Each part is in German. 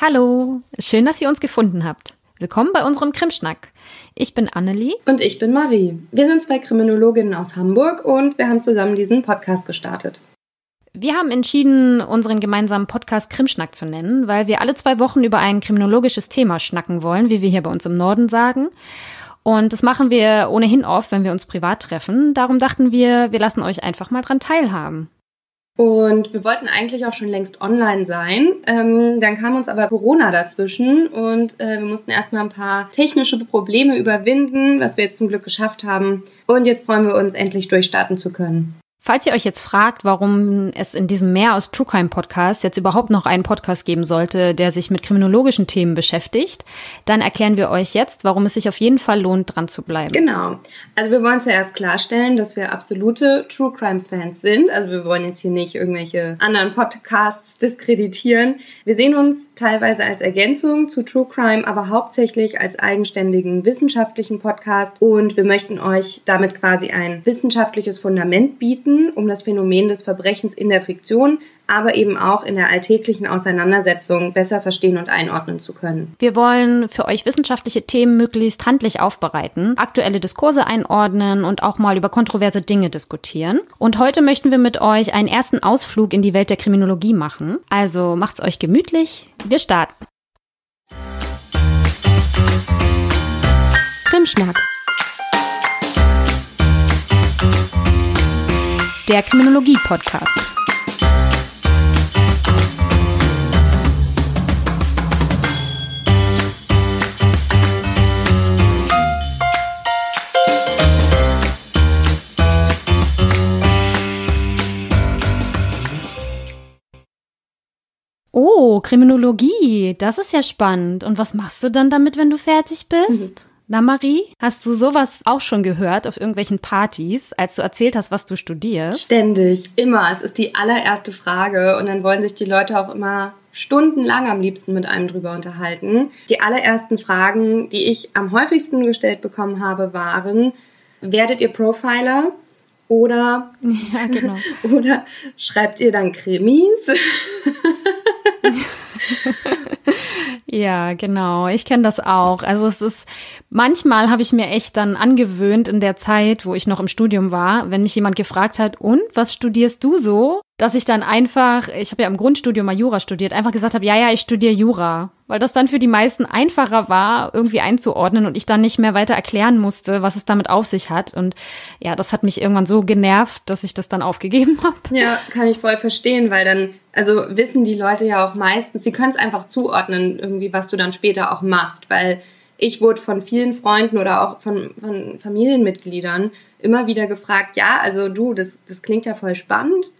Hallo, schön, dass ihr uns gefunden habt. Willkommen bei unserem Krimschnack. Ich bin Annelie. Und ich bin Marie. Wir sind zwei Kriminologinnen aus Hamburg und wir haben zusammen diesen Podcast gestartet. Wir haben entschieden, unseren gemeinsamen Podcast Krimschnack zu nennen, weil wir alle zwei Wochen über ein kriminologisches Thema schnacken wollen, wie wir hier bei uns im Norden sagen. Und das machen wir ohnehin oft, wenn wir uns privat treffen. Darum dachten wir, wir lassen euch einfach mal dran teilhaben. Und wir wollten eigentlich auch schon längst online sein. Ähm, dann kam uns aber Corona dazwischen und äh, wir mussten erstmal ein paar technische Probleme überwinden, was wir jetzt zum Glück geschafft haben. Und jetzt freuen wir uns, endlich durchstarten zu können. Falls ihr euch jetzt fragt, warum es in diesem Meer aus True Crime Podcast jetzt überhaupt noch einen Podcast geben sollte, der sich mit kriminologischen Themen beschäftigt, dann erklären wir euch jetzt, warum es sich auf jeden Fall lohnt, dran zu bleiben. Genau. Also wir wollen zuerst klarstellen, dass wir absolute True Crime Fans sind. Also wir wollen jetzt hier nicht irgendwelche anderen Podcasts diskreditieren. Wir sehen uns teilweise als Ergänzung zu True Crime, aber hauptsächlich als eigenständigen wissenschaftlichen Podcast und wir möchten euch damit quasi ein wissenschaftliches Fundament bieten nutzen, um das Phänomen des Verbrechens in der Fiktion, aber eben auch in der alltäglichen Auseinandersetzung besser verstehen und einordnen zu können. Wir wollen für euch wissenschaftliche Themen möglichst handlich aufbereiten, aktuelle Diskurse einordnen und auch mal über kontroverse Dinge diskutieren. Und heute möchten wir mit euch einen ersten Ausflug in die Welt der Kriminologie machen. Also macht's euch gemütlich. Wir starten. Krimschnack. Der Kriminologie-Podcast. Oh, Kriminologie, das ist ja spannend. Und was machst du dann damit, wenn du fertig bist? Mhm. Na Marie, hast du sowas auch schon gehört auf irgendwelchen Partys, als du erzählt hast, was du studierst? Ständig, immer. Es ist die allererste Frage und dann wollen sich die Leute auch immer stundenlang am liebsten mit einem drüber unterhalten. Die allerersten Fragen, die ich am häufigsten gestellt bekommen habe, waren, werdet ihr Profiler? Oder, ja, genau. oder schreibt ihr dann Krimis? Ja, genau. Ich kenne das auch. Also es ist, manchmal habe ich mir echt dann angewöhnt in der Zeit, wo ich noch im Studium war, wenn mich jemand gefragt hat, und was studierst du so? Dass ich dann einfach, ich habe ja im Grundstudium mal Jura studiert, einfach gesagt habe, ja, ja, ich studiere Jura. Weil das dann für die meisten einfacher war, irgendwie einzuordnen und ich dann nicht mehr weiter erklären musste, was es damit auf sich hat. Und ja, das hat mich irgendwann so genervt, dass ich das dann aufgegeben habe. Ja, kann ich voll verstehen, weil dann, also wissen die Leute ja auch meistens, sie können es einfach zuordnen, irgendwie, was du dann später auch machst, weil ich wurde von vielen Freunden oder auch von, von Familienmitgliedern immer wieder gefragt, ja, also du, das, das klingt ja voll spannend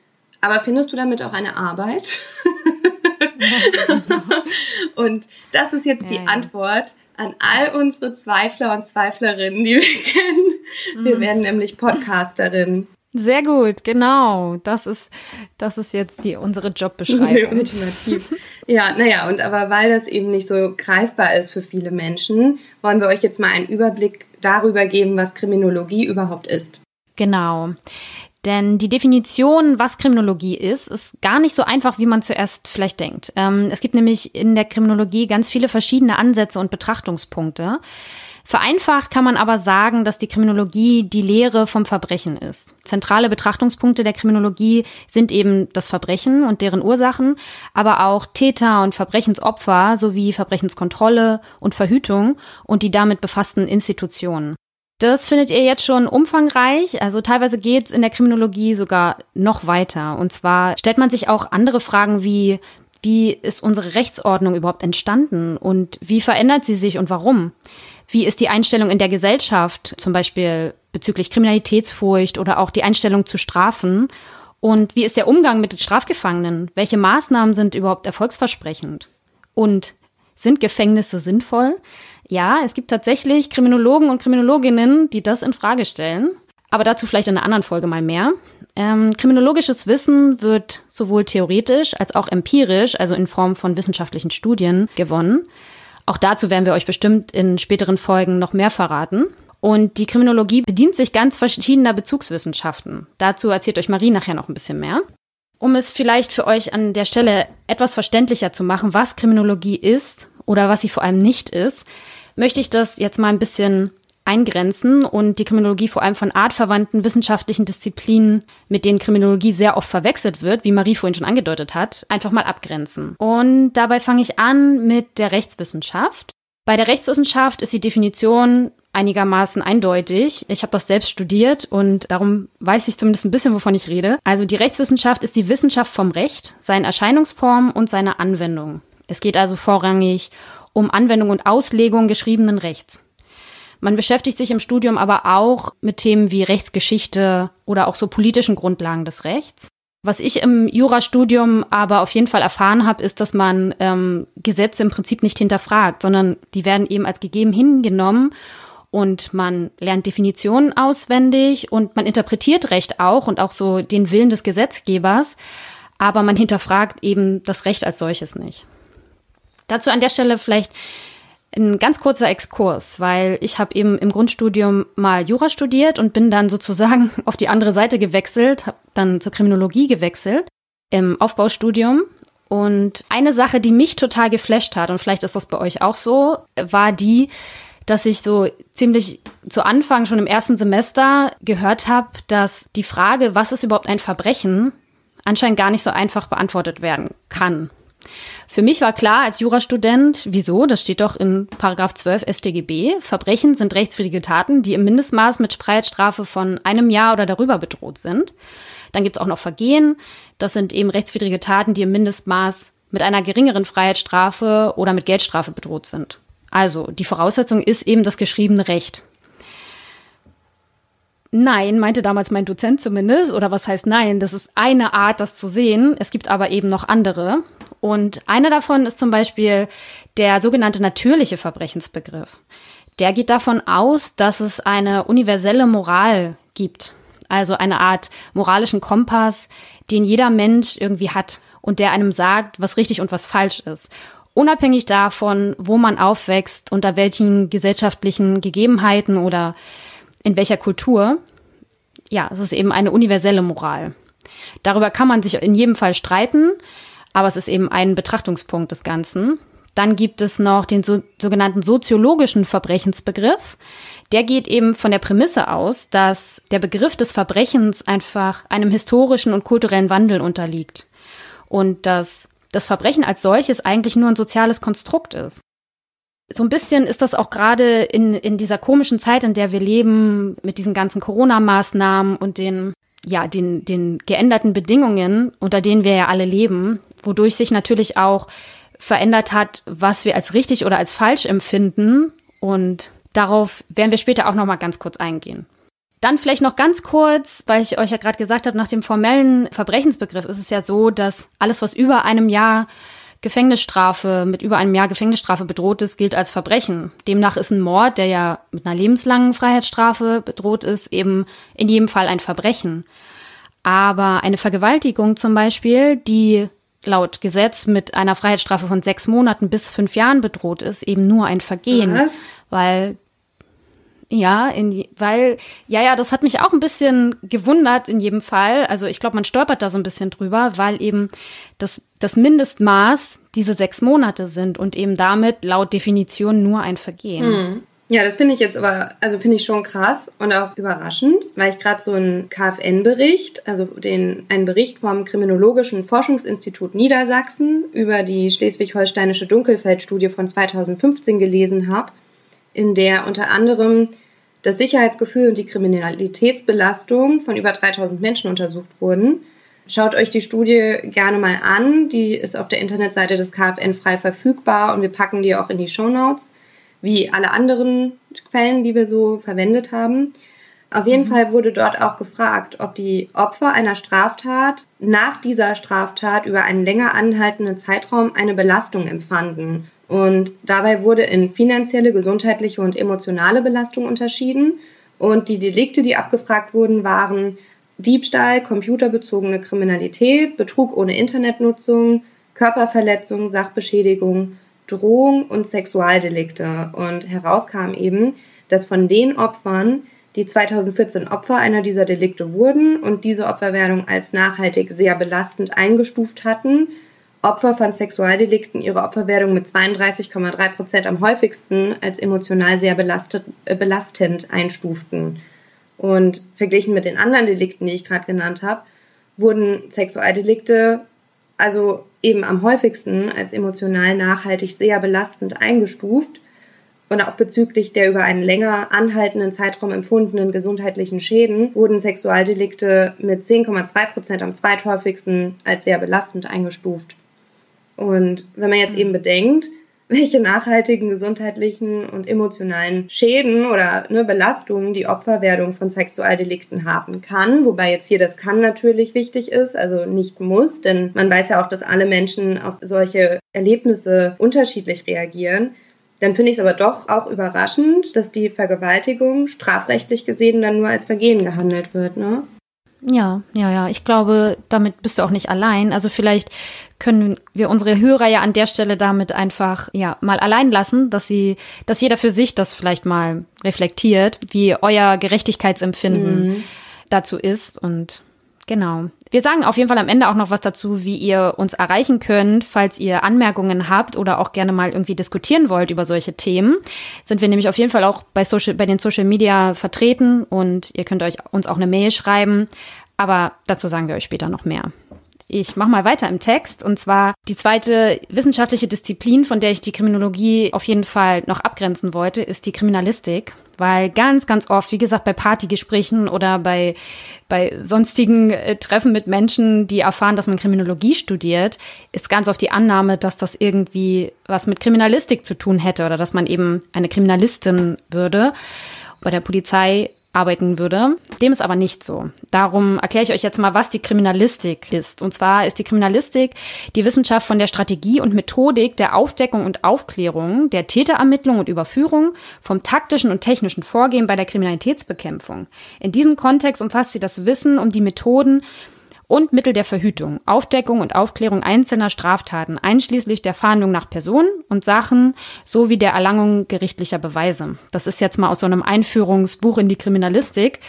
aber findest du damit auch eine Arbeit? und das ist jetzt ja, die ja. Antwort an all unsere Zweifler und Zweiflerinnen, die wir kennen. Wir mhm. werden nämlich Podcasterin. Sehr gut, genau. Das ist, das ist jetzt die, unsere Jobbeschreibung. Ultimativ. ja, naja, und aber weil das eben nicht so greifbar ist für viele Menschen, wollen wir euch jetzt mal einen Überblick darüber geben, was Kriminologie überhaupt ist. Genau. Denn die Definition, was Kriminologie ist, ist gar nicht so einfach, wie man zuerst vielleicht denkt. Ähm, es gibt nämlich in der Kriminologie ganz viele verschiedene Ansätze und Betrachtungspunkte. Vereinfacht kann man aber sagen, dass die Kriminologie die Lehre vom Verbrechen ist. Zentrale Betrachtungspunkte der Kriminologie sind eben das Verbrechen und deren Ursachen, aber auch Täter und Verbrechensopfer sowie Verbrechenskontrolle und Verhütung und die damit befassten Institutionen. Das findet ihr jetzt schon umfangreich. Also teilweise geht es in der Kriminologie sogar noch weiter. Und zwar stellt man sich auch andere Fragen wie, wie ist unsere Rechtsordnung überhaupt entstanden und wie verändert sie sich und warum? Wie ist die Einstellung in der Gesellschaft, zum Beispiel bezüglich Kriminalitätsfurcht oder auch die Einstellung zu Strafen? Und wie ist der Umgang mit Strafgefangenen? Welche Maßnahmen sind überhaupt erfolgsversprechend? Und sind Gefängnisse sinnvoll? Ja, es gibt tatsächlich Kriminologen und Kriminologinnen, die das in Frage stellen. Aber dazu vielleicht in einer anderen Folge mal mehr. Ähm, kriminologisches Wissen wird sowohl theoretisch als auch empirisch, also in Form von wissenschaftlichen Studien, gewonnen. Auch dazu werden wir euch bestimmt in späteren Folgen noch mehr verraten. Und die Kriminologie bedient sich ganz verschiedener Bezugswissenschaften. Dazu erzählt euch Marie nachher noch ein bisschen mehr. Um es vielleicht für euch an der Stelle etwas verständlicher zu machen, was Kriminologie ist oder was sie vor allem nicht ist, möchte ich das jetzt mal ein bisschen eingrenzen und die Kriminologie vor allem von artverwandten wissenschaftlichen Disziplinen, mit denen Kriminologie sehr oft verwechselt wird, wie Marie vorhin schon angedeutet hat, einfach mal abgrenzen. Und dabei fange ich an mit der Rechtswissenschaft. Bei der Rechtswissenschaft ist die Definition einigermaßen eindeutig. Ich habe das selbst studiert und darum weiß ich zumindest ein bisschen, wovon ich rede. Also die Rechtswissenschaft ist die Wissenschaft vom Recht, seinen Erscheinungsformen und seiner Anwendung. Es geht also vorrangig um Anwendung und Auslegung geschriebenen Rechts. Man beschäftigt sich im Studium aber auch mit Themen wie Rechtsgeschichte oder auch so politischen Grundlagen des Rechts. Was ich im Jurastudium aber auf jeden Fall erfahren habe, ist, dass man ähm, Gesetze im Prinzip nicht hinterfragt, sondern die werden eben als gegeben hingenommen und man lernt Definitionen auswendig und man interpretiert Recht auch und auch so den Willen des Gesetzgebers, aber man hinterfragt eben das Recht als solches nicht. Dazu an der Stelle vielleicht ein ganz kurzer Exkurs, weil ich habe eben im Grundstudium mal Jura studiert und bin dann sozusagen auf die andere Seite gewechselt, habe dann zur Kriminologie gewechselt im Aufbaustudium. Und eine Sache, die mich total geflasht hat, und vielleicht ist das bei euch auch so, war die, dass ich so ziemlich zu Anfang schon im ersten Semester gehört habe, dass die Frage, was ist überhaupt ein Verbrechen, anscheinend gar nicht so einfach beantwortet werden kann. Für mich war klar als Jurastudent, wieso, das steht doch in Paragraph 12 StGB, Verbrechen sind rechtswidrige Taten, die im Mindestmaß mit Freiheitsstrafe von einem Jahr oder darüber bedroht sind. Dann gibt's auch noch Vergehen, das sind eben rechtswidrige Taten, die im Mindestmaß mit einer geringeren Freiheitsstrafe oder mit Geldstrafe bedroht sind. Also die Voraussetzung ist eben das geschriebene Recht. Nein, meinte damals mein Dozent zumindest, oder was heißt nein, das ist eine Art, das zu sehen. Es gibt aber eben noch andere. Und eine davon ist zum Beispiel der sogenannte natürliche Verbrechensbegriff. Der geht davon aus, dass es eine universelle Moral gibt. Also eine Art moralischen Kompass, den jeder Mensch irgendwie hat und der einem sagt, was richtig und was falsch ist. Unabhängig davon, wo man aufwächst, unter welchen gesellschaftlichen Gegebenheiten oder in welcher Kultur. Ja, es ist eben eine universelle Moral. Darüber kann man sich in jedem Fall streiten aber es ist eben ein Betrachtungspunkt des Ganzen. Dann gibt es noch den so, sogenannten soziologischen Verbrechensbegriff. Der geht eben von der Prämisse aus, dass der Begriff des Verbrechens einfach einem historischen und kulturellen Wandel unterliegt. Und dass das Verbrechen als solches eigentlich nur ein soziales Konstrukt ist. So ein bisschen ist das auch gerade in, in dieser komischen Zeit, in der wir leben, mit diesen ganzen Corona-Maßnahmen und den ja, den, den geänderten Bedingungen, unter denen wir ja alle leben, wodurch sich natürlich auch verändert hat, was wir als richtig oder als falsch empfinden. Und darauf werden wir später auch noch mal ganz kurz eingehen. Dann vielleicht noch ganz kurz, weil ich euch ja gerade gesagt habe, nach dem formellen Verbrechensbegriff ist es ja so, dass alles, was über einem Jahr Gefängnisstrafe, mit über einem Jahr Gefängnisstrafe bedroht ist, gilt als Verbrechen. Demnach ist ein Mord, der ja mit einer lebenslangen Freiheitsstrafe bedroht ist, eben in jedem Fall ein Verbrechen. Aber eine Vergewaltigung zum Beispiel, die laut Gesetz mit einer Freiheitsstrafe von sechs Monaten bis fünf Jahren bedroht ist, eben nur ein Vergehen. Was? Weil ja, in, weil, ja, ja, das hat mich auch ein bisschen gewundert in jedem Fall. Also ich glaube, man stolpert da so ein bisschen drüber, weil eben das, das Mindestmaß diese sechs Monate sind und eben damit laut Definition nur ein Vergehen. Hm. Ja, das finde ich jetzt aber, also finde ich schon krass und auch überraschend, weil ich gerade so einen KfN-Bericht, also den, einen Bericht vom Kriminologischen Forschungsinstitut Niedersachsen über die schleswig-holsteinische Dunkelfeldstudie von 2015 gelesen habe, in der unter anderem das Sicherheitsgefühl und die Kriminalitätsbelastung von über 3000 Menschen untersucht wurden. Schaut euch die Studie gerne mal an. Die ist auf der Internetseite des KfN frei verfügbar und wir packen die auch in die Show Notes, wie alle anderen Quellen, die wir so verwendet haben. Auf jeden mhm. Fall wurde dort auch gefragt, ob die Opfer einer Straftat nach dieser Straftat über einen länger anhaltenden Zeitraum eine Belastung empfanden. Und dabei wurde in finanzielle, gesundheitliche und emotionale Belastung unterschieden. Und die Delikte, die abgefragt wurden, waren Diebstahl, computerbezogene Kriminalität, Betrug ohne Internetnutzung, Körperverletzung, Sachbeschädigung, Drohung und Sexualdelikte. Und herauskam eben, dass von den Opfern, die 2014 Opfer einer dieser Delikte wurden und diese Opferwerdung als nachhaltig sehr belastend eingestuft hatten. Opfer von Sexualdelikten ihre Opferwerdung mit 32,3 Prozent am häufigsten als emotional sehr belastet, äh, belastend einstuften. Und verglichen mit den anderen Delikten, die ich gerade genannt habe, wurden Sexualdelikte also eben am häufigsten als emotional nachhaltig sehr belastend eingestuft und auch bezüglich der über einen länger anhaltenden Zeitraum empfundenen gesundheitlichen Schäden wurden Sexualdelikte mit 10,2 Prozent am zweithäufigsten als sehr belastend eingestuft. Und wenn man jetzt eben bedenkt, welche nachhaltigen gesundheitlichen und emotionalen Schäden oder ne, Belastungen die Opferwerdung von Sexualdelikten haben kann. Wobei jetzt hier das kann natürlich wichtig ist, also nicht muss, denn man weiß ja auch, dass alle Menschen auf solche Erlebnisse unterschiedlich reagieren. Dann finde ich es aber doch auch überraschend, dass die Vergewaltigung strafrechtlich gesehen dann nur als Vergehen gehandelt wird, ne? Ja, ja, ja. Ich glaube, damit bist du auch nicht allein. Also vielleicht können wir unsere Hörer ja an der Stelle damit einfach ja mal allein lassen, dass sie, dass jeder für sich das vielleicht mal reflektiert, wie euer Gerechtigkeitsempfinden mhm. dazu ist und Genau. Wir sagen auf jeden Fall am Ende auch noch was dazu, wie ihr uns erreichen könnt, falls ihr Anmerkungen habt oder auch gerne mal irgendwie diskutieren wollt über solche Themen. Sind wir nämlich auf jeden Fall auch bei, Social, bei den Social Media vertreten und ihr könnt euch uns auch eine Mail schreiben. Aber dazu sagen wir euch später noch mehr. Ich mache mal weiter im Text. Und zwar die zweite wissenschaftliche Disziplin, von der ich die Kriminologie auf jeden Fall noch abgrenzen wollte, ist die Kriminalistik. Weil ganz, ganz oft, wie gesagt, bei Partygesprächen oder bei, bei sonstigen äh, Treffen mit Menschen, die erfahren, dass man Kriminologie studiert, ist ganz oft die Annahme, dass das irgendwie was mit Kriminalistik zu tun hätte oder dass man eben eine Kriminalistin würde. Bei der Polizei arbeiten würde. Dem ist aber nicht so. Darum erkläre ich euch jetzt mal, was die Kriminalistik ist. Und zwar ist die Kriminalistik die Wissenschaft von der Strategie und Methodik der Aufdeckung und Aufklärung, der Täterermittlung und Überführung, vom taktischen und technischen Vorgehen bei der Kriminalitätsbekämpfung. In diesem Kontext umfasst sie das Wissen um die Methoden und Mittel der Verhütung, Aufdeckung und Aufklärung einzelner Straftaten, einschließlich der Fahndung nach Personen und Sachen sowie der Erlangung gerichtlicher Beweise. Das ist jetzt mal aus so einem Einführungsbuch in die Kriminalistik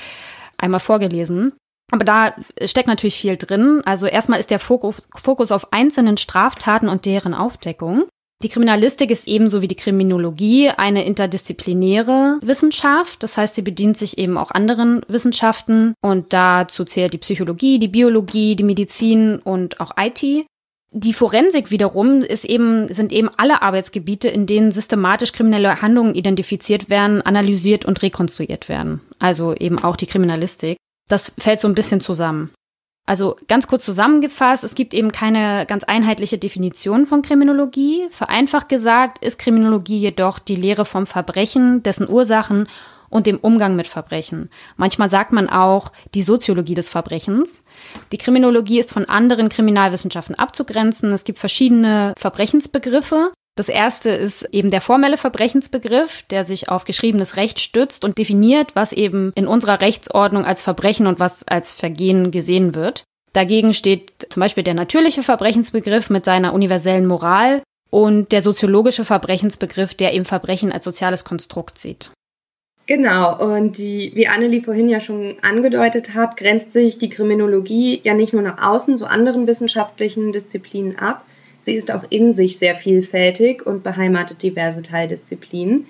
einmal vorgelesen. Aber da steckt natürlich viel drin. Also erstmal ist der Fokus, auf einzelnen Straftaten und deren Aufdeckung. Die Kriminalistik ist ebenso wie die Kriminologie eine interdisziplinäre Wissenschaft. Das heißt, sie bedient sich eben auch anderen Wissenschaften und dazu zählt die Psychologie, die Biologie, die Medizin und auch IT. Die Forensik wiederum ist eben, sind eben alle Arbeitsgebiete, in denen systematisch kriminelle Handlungen identifiziert werden, analysiert und rekonstruiert werden. Also eben auch die Kriminalistik. Das fällt so ein bisschen zusammen. Also ganz kurz zusammengefasst, es gibt eben keine ganz einheitliche Definition von Kriminologie. Vereinfacht gesagt ist Kriminologie jedoch die Lehre vom Verbrechen, dessen Ursachen und dem Umgang mit Verbrechen. Manchmal sagt man auch die Soziologie des Verbrechens. Die Kriminologie ist von anderen Kriminalwissenschaften abzugrenzen. Es gibt verschiedene Verbrechensbegriffe. Das erste ist eben der formelle Verbrechensbegriff, der sich auf geschriebenes Recht stützt und definiert, was eben in unserer Rechtsordnung als Verbrechen und was als Vergehen gesehen wird. Dagegen steht zum Beispiel der natürliche Verbrechensbegriff mit seiner universellen Moral und der soziologische Verbrechensbegriff, der eben Verbrechen als soziales Konstrukt sieht. Genau, und die, wie Annelie vorhin ja schon angedeutet hat, grenzt sich die Kriminologie ja nicht nur nach außen zu anderen wissenschaftlichen Disziplinen ab, Sie ist auch in sich sehr vielfältig und beheimatet diverse Teildisziplinen.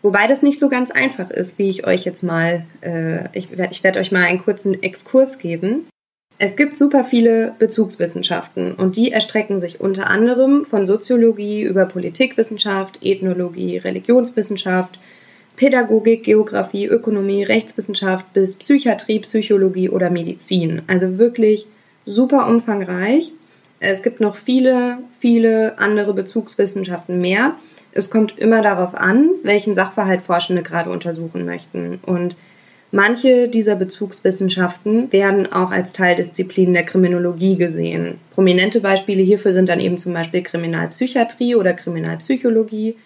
Wobei das nicht so ganz einfach ist, wie ich euch jetzt mal, äh, ich, ich werde euch mal einen kurzen Exkurs geben. Es gibt super viele Bezugswissenschaften und die erstrecken sich unter anderem von Soziologie über Politikwissenschaft, Ethnologie, Religionswissenschaft, Pädagogik, Geografie, Ökonomie, Rechtswissenschaft bis Psychiatrie, Psychologie oder Medizin. Also wirklich super umfangreich. Es gibt noch viele, viele andere Bezugswissenschaften mehr. Es kommt immer darauf an, welchen Sachverhalt Forschende gerade untersuchen möchten. Und manche dieser Bezugswissenschaften werden auch als Teildisziplin der Kriminologie gesehen. Prominente Beispiele hierfür sind dann eben zum Beispiel Kriminalpsychiatrie oder Kriminalpsychologie.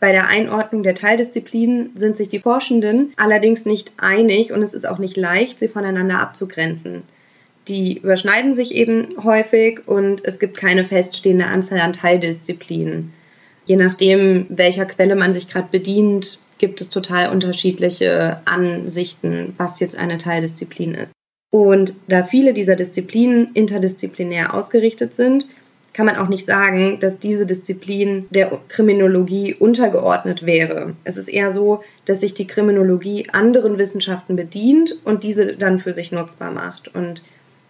Bei der Einordnung der Teildisziplinen sind sich die Forschenden allerdings nicht einig und es ist auch nicht leicht, sie voneinander abzugrenzen die überschneiden sich eben häufig und es gibt keine feststehende Anzahl an Teildisziplinen. Je nachdem, welcher Quelle man sich gerade bedient, gibt es total unterschiedliche Ansichten, was jetzt eine Teildisziplin ist. Und da viele dieser Disziplinen interdisziplinär ausgerichtet sind, kann man auch nicht sagen, dass diese Disziplin der Kriminologie untergeordnet wäre. Es ist eher so, dass sich die Kriminologie anderen Wissenschaften bedient und diese dann für sich nutzbar macht. Und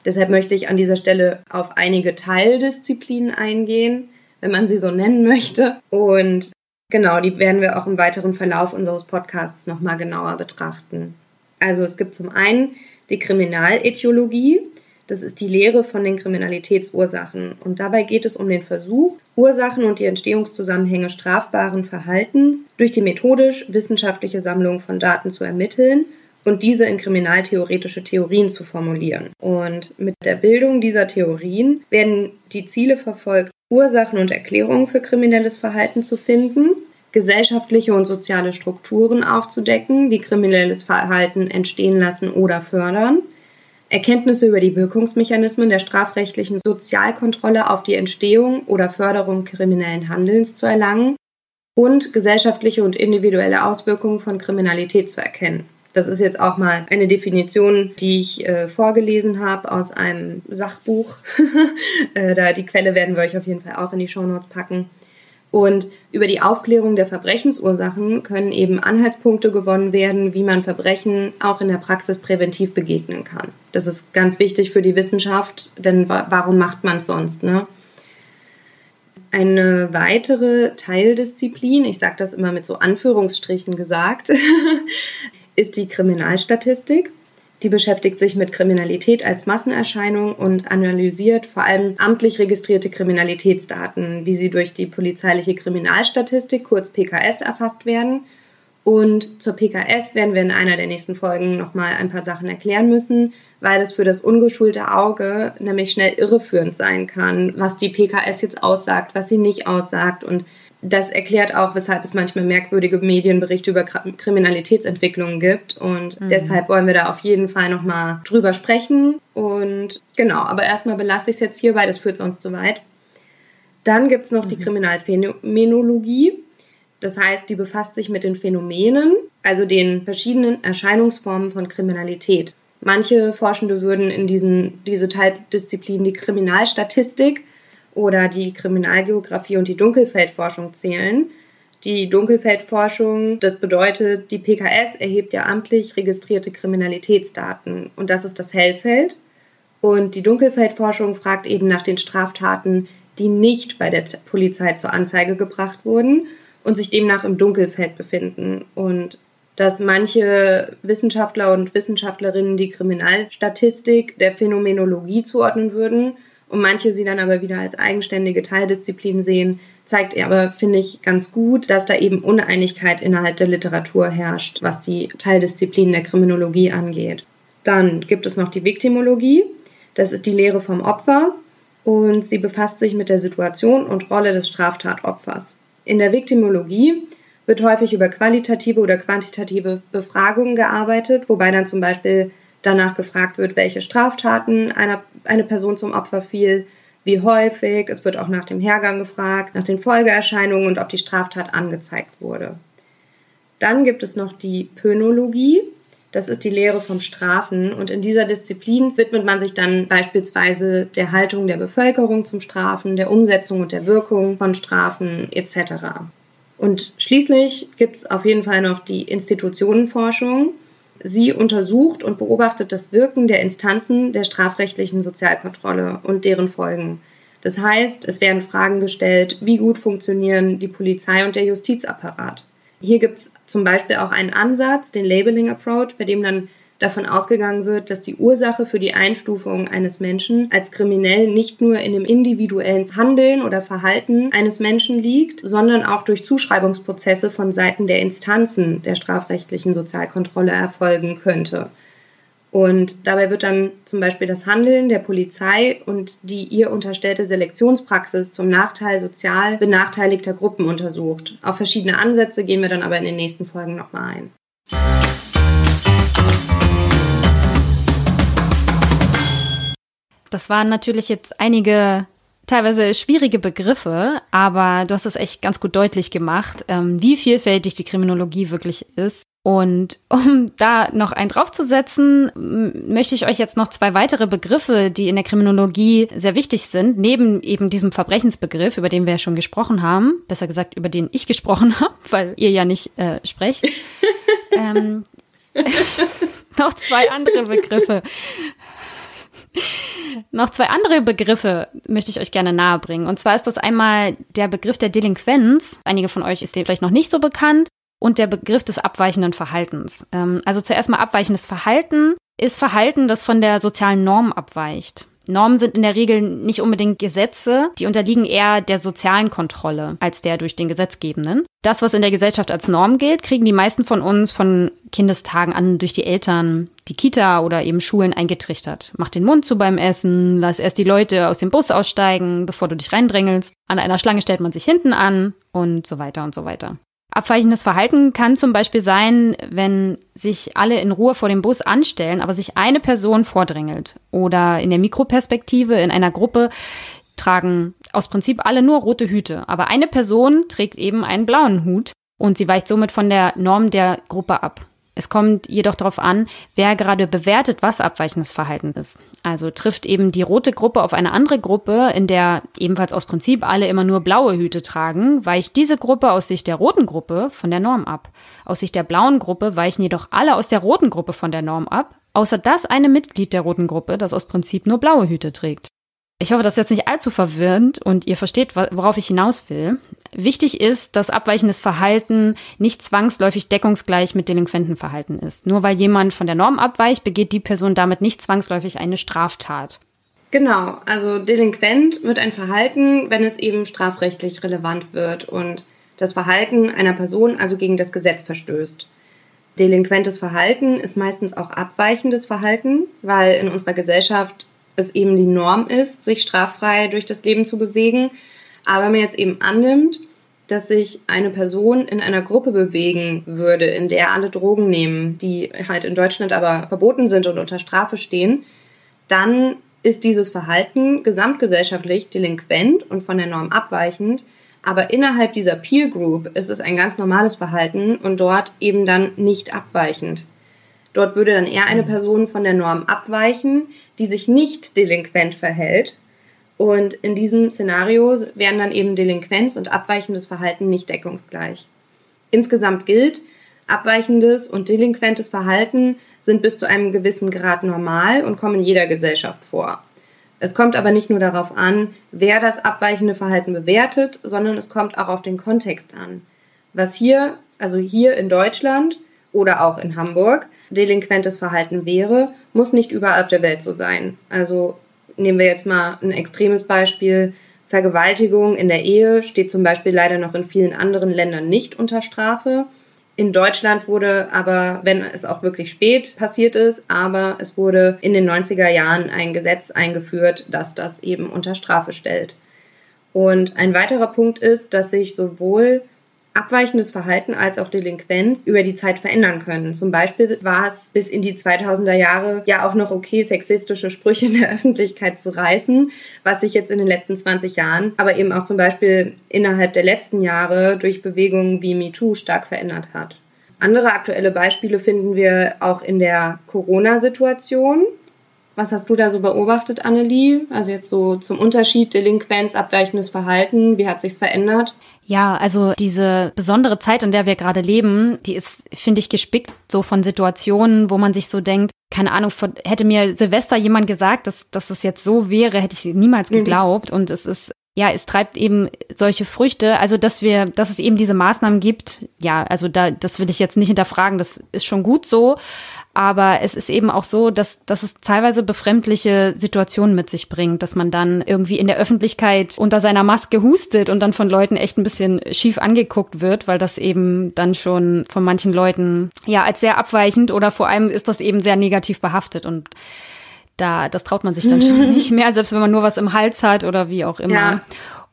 deshalb möchte ich an dieser Stelle auf einige Teildisziplinen eingehen, wenn man sie so nennen möchte. Und genau, die werden wir auch im weiteren Verlauf unseres Podcasts nochmal genauer betrachten. Also es gibt zum einen die Kriminalethiologie. Das ist die Lehre von den Kriminalitätsursachen. Und dabei geht es um den Versuch, Ursachen und die Entstehungszusammenhänge strafbaren Verhaltens durch die methodisch-wissenschaftliche Sammlung von Daten zu ermitteln und diese in kriminaltheoretische Theorien zu formulieren. Und mit der Bildung dieser Theorien werden die Ziele verfolgt, Ursachen und Erklärungen für kriminelles Verhalten zu finden, gesellschaftliche und soziale Strukturen aufzudecken, die kriminelles Verhalten entstehen lassen oder fördern, Erkenntnisse über die Wirkungsmechanismen der strafrechtlichen Sozialkontrolle auf die Entstehung oder Förderung kriminellen Handelns zu erlangen und gesellschaftliche und individuelle Auswirkungen von Kriminalität zu erkennen. Das ist jetzt auch mal eine Definition, die ich äh, vorgelesen habe aus einem Sachbuch. äh, da die Quelle werden wir euch auf jeden Fall auch in die Shownotes packen. Und über die Aufklärung der Verbrechensursachen können eben Anhaltspunkte gewonnen werden, wie man Verbrechen auch in der Praxis präventiv begegnen kann. Das ist ganz wichtig für die Wissenschaft, denn warum macht man es sonst? Ne? Eine weitere Teildisziplin, ich sage das immer mit so Anführungsstrichen gesagt, ist die Kriminalstatistik. Die beschäftigt sich mit Kriminalität als Massenerscheinung und analysiert vor allem amtlich registrierte Kriminalitätsdaten, wie sie durch die polizeiliche Kriminalstatistik, kurz PKS, erfasst werden. Und zur PKS werden wir in einer der nächsten Folgen nochmal ein paar Sachen erklären müssen, weil es für das ungeschulte Auge nämlich schnell irreführend sein kann, was die PKS jetzt aussagt, was sie nicht aussagt und das erklärt auch, weshalb es manchmal merkwürdige Medienberichte über Kriminalitätsentwicklungen gibt. Und mhm. deshalb wollen wir da auf jeden Fall nochmal drüber sprechen. Und genau, aber erstmal belasse ich es jetzt hier, weil das führt sonst zu weit. Dann gibt es noch mhm. die Kriminalphänomenologie. Das heißt, die befasst sich mit den Phänomenen, also den verschiedenen Erscheinungsformen von Kriminalität. Manche Forschende würden in diesen, diese Teildisziplin die Kriminalstatistik oder die Kriminalgeografie und die Dunkelfeldforschung zählen. Die Dunkelfeldforschung, das bedeutet, die PKS erhebt ja amtlich registrierte Kriminalitätsdaten und das ist das Hellfeld. Und die Dunkelfeldforschung fragt eben nach den Straftaten, die nicht bei der Polizei zur Anzeige gebracht wurden und sich demnach im Dunkelfeld befinden. Und dass manche Wissenschaftler und Wissenschaftlerinnen die Kriminalstatistik der Phänomenologie zuordnen würden und manche sie dann aber wieder als eigenständige Teildisziplin sehen, zeigt aber, finde ich, ganz gut, dass da eben Uneinigkeit innerhalb der Literatur herrscht, was die Teildisziplin der Kriminologie angeht. Dann gibt es noch die Viktimologie. Das ist die Lehre vom Opfer und sie befasst sich mit der Situation und Rolle des Straftatopfers. In der Viktimologie wird häufig über qualitative oder quantitative Befragungen gearbeitet, wobei dann zum Beispiel danach gefragt wird, welche Straftaten einer, eine Person zum Opfer fiel, wie häufig. Es wird auch nach dem Hergang gefragt, nach den Folgeerscheinungen und ob die Straftat angezeigt wurde. Dann gibt es noch die Pönologie. Das ist die Lehre vom Strafen und in dieser Disziplin widmet man sich dann beispielsweise der Haltung der Bevölkerung zum Strafen, der Umsetzung und der Wirkung von Strafen etc. Und schließlich gibt es auf jeden Fall noch die Institutionenforschung. Sie untersucht und beobachtet das Wirken der Instanzen der strafrechtlichen Sozialkontrolle und deren Folgen. Das heißt, es werden Fragen gestellt, wie gut funktionieren die Polizei und der Justizapparat. Hier gibt es zum Beispiel auch einen Ansatz, den Labeling Approach, bei dem dann davon ausgegangen wird, dass die Ursache für die Einstufung eines Menschen als kriminell nicht nur in dem individuellen Handeln oder Verhalten eines Menschen liegt, sondern auch durch Zuschreibungsprozesse von Seiten der Instanzen der strafrechtlichen Sozialkontrolle erfolgen könnte. Und dabei wird dann zum Beispiel das Handeln der Polizei und die ihr unterstellte Selektionspraxis zum Nachteil sozial benachteiligter Gruppen untersucht. Auf verschiedene Ansätze gehen wir dann aber in den nächsten Folgen nochmal ein. Das waren natürlich jetzt einige teilweise schwierige Begriffe, aber du hast es echt ganz gut deutlich gemacht, ähm, wie vielfältig die Kriminologie wirklich ist. Und um da noch einen draufzusetzen, möchte ich euch jetzt noch zwei weitere Begriffe, die in der Kriminologie sehr wichtig sind, neben eben diesem Verbrechensbegriff, über den wir ja schon gesprochen haben, besser gesagt, über den ich gesprochen habe, weil ihr ja nicht äh, sprecht. ähm, noch zwei andere Begriffe. Noch zwei andere Begriffe möchte ich euch gerne nahebringen. Und zwar ist das einmal der Begriff der Delinquenz. Einige von euch ist der vielleicht noch nicht so bekannt. Und der Begriff des abweichenden Verhaltens. Ähm, also zuerst mal abweichendes Verhalten ist Verhalten, das von der sozialen Norm abweicht. Normen sind in der Regel nicht unbedingt Gesetze, die unterliegen eher der sozialen Kontrolle als der durch den Gesetzgebenden. Das, was in der Gesellschaft als Norm gilt, kriegen die meisten von uns von Kindestagen an durch die Eltern, die Kita oder eben Schulen eingetrichtert. Mach den Mund zu beim Essen, lass erst die Leute aus dem Bus aussteigen, bevor du dich reindrängelst. An einer Schlange stellt man sich hinten an und so weiter und so weiter. Abweichendes Verhalten kann zum Beispiel sein, wenn sich alle in Ruhe vor dem Bus anstellen, aber sich eine Person vordrängelt. Oder in der Mikroperspektive in einer Gruppe tragen aus Prinzip alle nur rote Hüte, aber eine Person trägt eben einen blauen Hut und sie weicht somit von der Norm der Gruppe ab. Es kommt jedoch darauf an, wer gerade bewertet, was abweichendes Verhalten ist. Also trifft eben die rote Gruppe auf eine andere Gruppe, in der ebenfalls aus Prinzip alle immer nur blaue Hüte tragen, weicht diese Gruppe aus Sicht der roten Gruppe von der Norm ab. Aus Sicht der blauen Gruppe weichen jedoch alle aus der roten Gruppe von der Norm ab, außer das eine Mitglied der roten Gruppe, das aus Prinzip nur blaue Hüte trägt. Ich hoffe, das ist jetzt nicht allzu verwirrend und ihr versteht, worauf ich hinaus will. Wichtig ist, dass abweichendes Verhalten nicht zwangsläufig deckungsgleich mit Delinquentenverhalten ist. Nur weil jemand von der Norm abweicht, begeht die Person damit nicht zwangsläufig eine Straftat. Genau, also delinquent wird ein Verhalten, wenn es eben strafrechtlich relevant wird und das Verhalten einer Person also gegen das Gesetz verstößt. Delinquentes Verhalten ist meistens auch abweichendes Verhalten, weil in unserer Gesellschaft es eben die Norm ist, sich straffrei durch das Leben zu bewegen. Aber wenn man jetzt eben annimmt, dass sich eine Person in einer Gruppe bewegen würde, in der alle Drogen nehmen, die halt in Deutschland aber verboten sind und unter Strafe stehen, dann ist dieses Verhalten gesamtgesellschaftlich delinquent und von der Norm abweichend. Aber innerhalb dieser Peer Group ist es ein ganz normales Verhalten und dort eben dann nicht abweichend. Dort würde dann eher eine Person von der Norm abweichen, die sich nicht delinquent verhält. Und in diesem Szenario wären dann eben Delinquenz und abweichendes Verhalten nicht deckungsgleich. Insgesamt gilt, abweichendes und delinquentes Verhalten sind bis zu einem gewissen Grad normal und kommen in jeder Gesellschaft vor. Es kommt aber nicht nur darauf an, wer das abweichende Verhalten bewertet, sondern es kommt auch auf den Kontext an. Was hier, also hier in Deutschland, oder auch in Hamburg delinquentes Verhalten wäre, muss nicht überall auf der Welt so sein. Also nehmen wir jetzt mal ein extremes Beispiel. Vergewaltigung in der Ehe steht zum Beispiel leider noch in vielen anderen Ländern nicht unter Strafe. In Deutschland wurde aber, wenn es auch wirklich spät passiert ist, aber es wurde in den 90er Jahren ein Gesetz eingeführt, das das eben unter Strafe stellt. Und ein weiterer Punkt ist, dass sich sowohl abweichendes Verhalten als auch Delinquenz über die Zeit verändern können. Zum Beispiel war es bis in die 2000er Jahre ja auch noch okay, sexistische Sprüche in der Öffentlichkeit zu reißen, was sich jetzt in den letzten 20 Jahren, aber eben auch zum Beispiel innerhalb der letzten Jahre durch Bewegungen wie MeToo stark verändert hat. Andere aktuelle Beispiele finden wir auch in der Corona-Situation. Was hast du da so beobachtet, Annelie? Also jetzt so zum Unterschied Delinquenz, abweichendes Verhalten, wie hat sich's verändert? Ja, also diese besondere Zeit, in der wir gerade leben, die ist, finde ich, gespickt so von Situationen, wo man sich so denkt, keine Ahnung, hätte mir Silvester jemand gesagt, dass, dass es jetzt so wäre, hätte ich niemals mhm. geglaubt. Mhm. Und es ist ja, es treibt eben solche Früchte. Also, dass wir, dass es eben diese Maßnahmen gibt, ja, also da, das will ich jetzt nicht hinterfragen, das ist schon gut so. Aber es ist eben auch so, dass, dass es teilweise befremdliche Situationen mit sich bringt, dass man dann irgendwie in der Öffentlichkeit unter seiner Maske hustet und dann von Leuten echt ein bisschen schief angeguckt wird, weil das eben dann schon von manchen Leuten ja als sehr abweichend oder vor allem ist das eben sehr negativ behaftet und da, das traut man sich dann schon nicht mehr, selbst wenn man nur was im Hals hat oder wie auch immer. Ja.